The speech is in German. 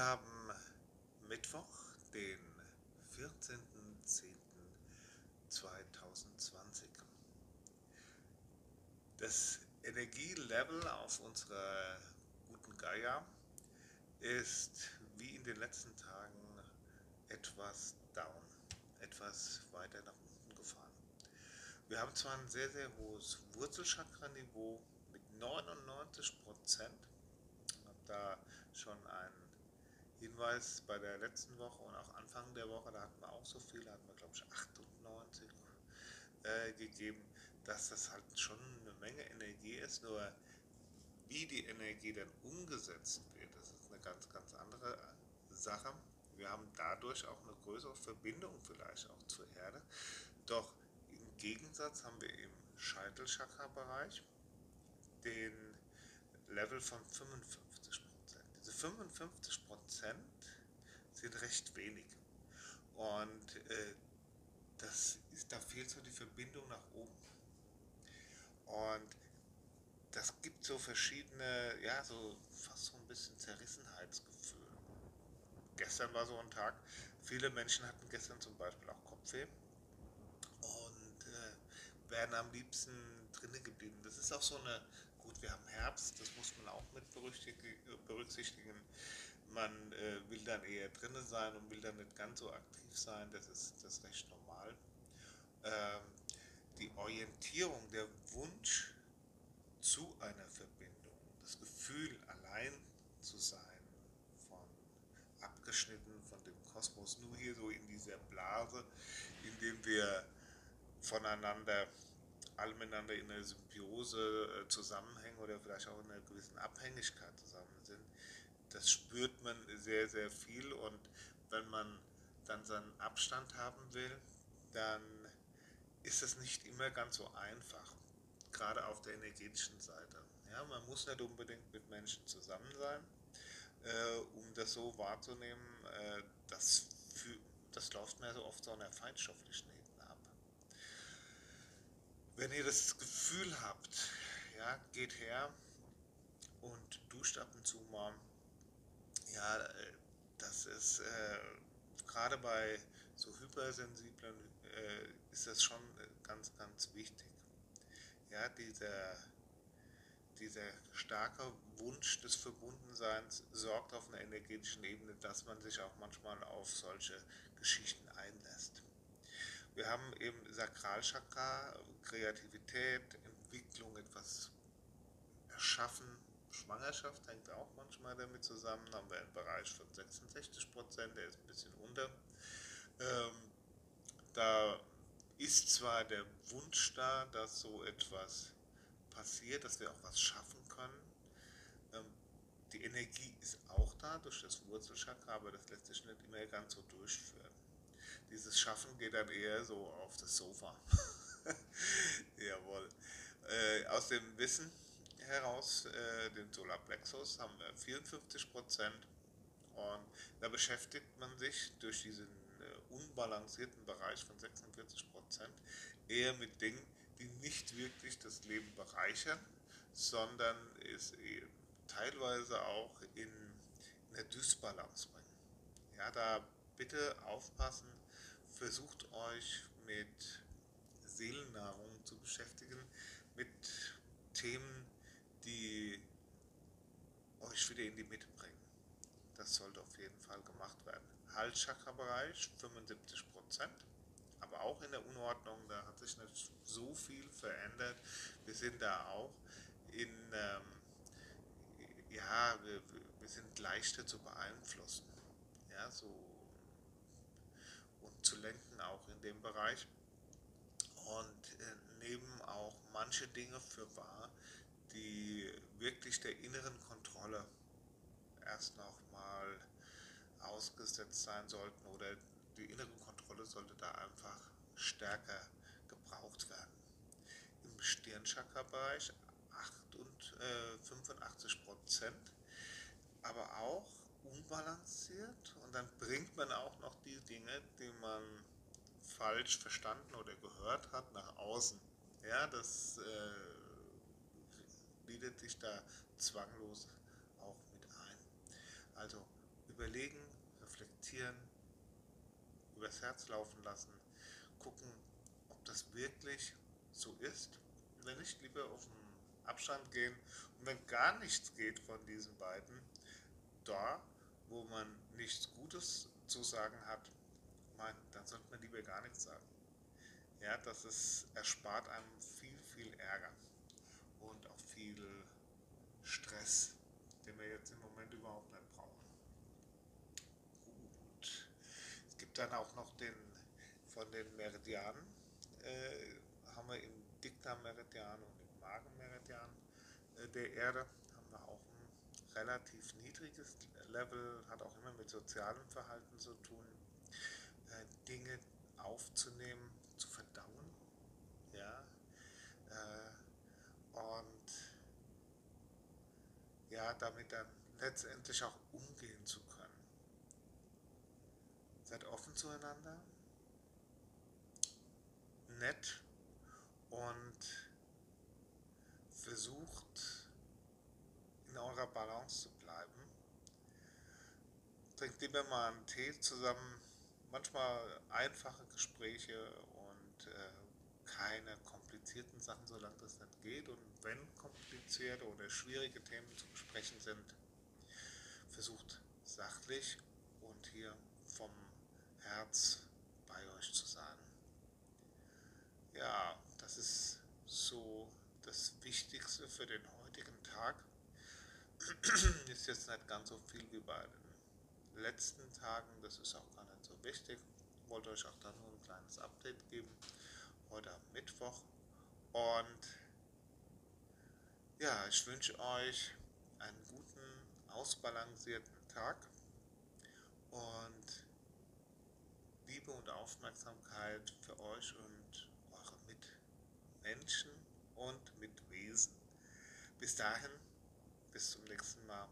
haben Mittwoch, den 14.10.2020. Das Energielevel auf unserer guten Gaia ist wie in den letzten Tagen etwas down, etwas weiter nach unten gefahren. Wir haben zwar ein sehr, sehr hohes Wurzelchakra-Niveau mit 99 Prozent, da schon einen Hinweis bei der letzten Woche und auch Anfang der Woche, da hatten wir auch so viel, da hatten wir glaube ich 98 äh, gegeben, dass das halt schon eine Menge Energie ist, nur wie die Energie dann umgesetzt wird, das ist eine ganz, ganz andere Sache. Wir haben dadurch auch eine größere Verbindung vielleicht auch zur Erde. Doch im Gegensatz haben wir im Scheitelchakra-Bereich den Level von 55 diese 55 Prozent sind recht wenig. Und äh, das ist, da fehlt so die Verbindung nach oben. Und das gibt so verschiedene, ja, so fast so ein bisschen Zerrissenheitsgefühl. Gestern war so ein Tag, viele Menschen hatten gestern zum Beispiel auch Kopfweh und äh, wären am liebsten drinnen geblieben. Das ist auch so eine Gut, wir haben Herbst, das muss man auch mit berücksichtigen. Man äh, will dann eher drinnen sein und will dann nicht ganz so aktiv sein, das ist das recht normal. Ähm, die Orientierung, der Wunsch zu einer Verbindung, das Gefühl, allein zu sein, von abgeschnitten von dem Kosmos, nur hier so in dieser Blase, in dem wir voneinander alle miteinander in einer Symbiose äh, zusammenhängen oder vielleicht auch in einer gewissen Abhängigkeit zusammen sind. Das spürt man sehr, sehr viel und wenn man dann seinen Abstand haben will, dann ist es nicht immer ganz so einfach, gerade auf der energetischen Seite. Ja, man muss nicht unbedingt mit Menschen zusammen sein, äh, um das so wahrzunehmen. Äh, das, für, das läuft mir so oft so einer feindschaftlichen. Wenn ihr das Gefühl habt, ja, geht her und duscht ab und zu mal. Ja, äh, das ist äh, gerade bei so hypersensiblen äh, ist das schon ganz, ganz wichtig. Ja, dieser, dieser starke Wunsch des Verbundenseins sorgt auf einer energetischen Ebene, dass man sich auch manchmal auf solche Geschichten einlässt. Wir haben eben Sakralchakra, Kreativität, Entwicklung, etwas erschaffen. Schwangerschaft hängt auch manchmal damit zusammen. Haben wir einen Bereich von 66 Prozent, der ist ein bisschen unter. Ähm, da ist zwar der Wunsch da, dass so etwas passiert, dass wir auch was schaffen können. Ähm, die Energie ist auch da durch das Wurzelchakra, aber das lässt sich nicht immer ganz so durchführen dieses Schaffen geht dann eher so auf das Sofa. Jawohl. Äh, aus dem Wissen heraus, äh, den Solarplexus, haben wir 54 Prozent. Und da beschäftigt man sich durch diesen äh, unbalancierten Bereich von 46 Prozent eher mit Dingen, die nicht wirklich das Leben bereichern, sondern es teilweise auch in, in eine Dysbalance bringen. Ja, da bitte aufpassen, versucht euch mit Seelennahrung zu beschäftigen, mit Themen, die euch wieder in die Mitte bringen. Das sollte auf jeden Fall gemacht werden. Halschakra-Bereich 75% aber auch in der Unordnung, da hat sich nicht so viel verändert. Wir sind da auch in, ähm, ja, wir, wir sind leichter zu beeinflussen. Ja, so zu lenken, auch in dem Bereich. Und äh, nehmen auch manche Dinge für wahr, die wirklich der inneren Kontrolle erst nochmal ausgesetzt sein sollten oder die innere Kontrolle sollte da einfach stärker gebraucht werden. Im Stirnchakra-Bereich 85 äh, Prozent, aber auch unbalanciert und dann bringt man auch noch die Dinge, die man falsch verstanden oder gehört hat, nach außen. Ja, das äh, bietet sich da zwanglos auch mit ein. Also überlegen, reflektieren, übers Herz laufen lassen, gucken, ob das wirklich so ist. Wenn nicht, lieber auf den Abstand gehen. Und wenn gar nichts geht von diesen beiden, da, wo man nichts Gutes zu sagen hat, mein, dann sollte man lieber gar nichts sagen. Ja, das ist, erspart einem viel, viel Ärger und auch viel Stress, den wir jetzt im Moment überhaupt nicht brauchen. Gut. Es gibt dann auch noch den von den Meridianen, äh, haben wir im Dikta-Meridian und im Magen-Meridian äh, der Erde, haben wir auch ein relativ niedriges Level, hat auch immer mit sozialem Verhalten zu tun, äh, Dinge aufzunehmen, zu verdauen, ja, äh, und ja, damit dann letztendlich auch umgehen zu können. Seid offen zueinander, nett und versucht in eurer Balance zu bleiben. Trinkt lieber mal einen Tee zusammen, manchmal einfache Gespräche und äh, keine komplizierten Sachen, solange das nicht geht. Und wenn komplizierte oder schwierige Themen zu besprechen sind, versucht sachlich und hier vom Herz bei euch zu sein. Ja, das ist so das Wichtigste für den heutigen Tag. ist jetzt nicht ganz so viel wie bei den letzten Tagen, das ist auch gar nicht so wichtig. Ich wollte euch auch da nur ein kleines Update geben. Heute am Mittwoch. Und ja, ich wünsche euch einen guten, ausbalancierten Tag und Liebe und Aufmerksamkeit für euch und eure Mitmenschen und Mitwesen. Bis dahin, bis zum nächsten Mal.